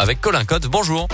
avec Colin Code. Bonjour.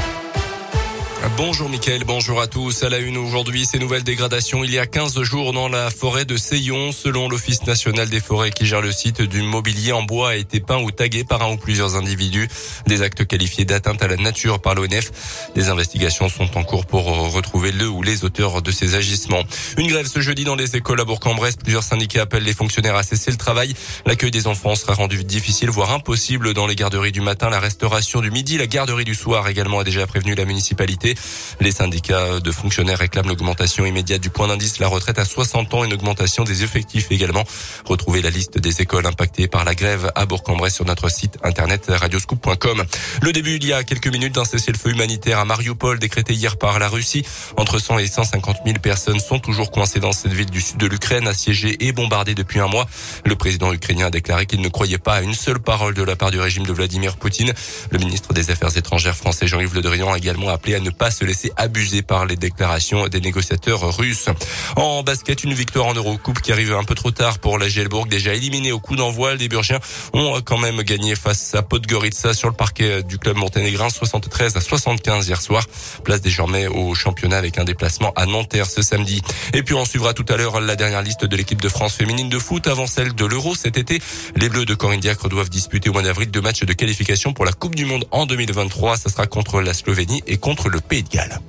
Bonjour Mickaël, bonjour à tous. À la une aujourd'hui, ces nouvelles dégradations il y a 15 jours dans la forêt de Seyon. Selon l'Office national des forêts qui gère le site, du mobilier en bois a été peint ou tagué par un ou plusieurs individus. Des actes qualifiés d'atteinte à la nature par l'ONF. Des investigations sont en cours pour retrouver le ou les auteurs de ces agissements. Une grève ce jeudi dans les écoles à Bourg-en-Bresse. Plusieurs syndicats appellent les fonctionnaires à cesser le travail. L'accueil des enfants sera rendu difficile, voire impossible dans les garderies du matin, la restauration du midi, la garderie du soir également a déjà prévenu la municipalité. Les syndicats de fonctionnaires réclament l'augmentation immédiate du point d'indice, la retraite à 60 ans, une augmentation des effectifs également. Retrouvez la liste des écoles impactées par la grève à Bourg-en-Bresse sur notre site internet radioscoop.com. Le début il y a quelques minutes d'un cessez-le-feu humanitaire à Mariupol décrété hier par la Russie. Entre 100 et 150 000 personnes sont toujours coincées dans cette ville du sud de l'Ukraine, assiégée et bombardée depuis un mois. Le président ukrainien a déclaré qu'il ne croyait pas à une seule parole de la part du régime de Vladimir Poutine. Le ministre des Affaires étrangères français Jean-Yves Le Drian a également appelé à ne pas se laisser abuser par les déclarations des négociateurs russes. En basket, une victoire en Eurocoupe qui arrive un peu trop tard pour la Gelbourg, déjà éliminée au coup d'envoi. Les Burgiens ont quand même gagné face à Podgorica sur le parquet du club monténégrin 73 à 75 hier soir. Place désormais au championnat avec un déplacement à Nanterre ce samedi. Et puis on suivra tout à l'heure la dernière liste de l'équipe de France féminine de foot avant celle de l'Euro cet été. Les Bleus de Corinne Diacre doivent disputer au mois d'avril deux matchs de qualification pour la Coupe du Monde en 2023. Ça sera contre la Slovénie et contre le Pays de Galles.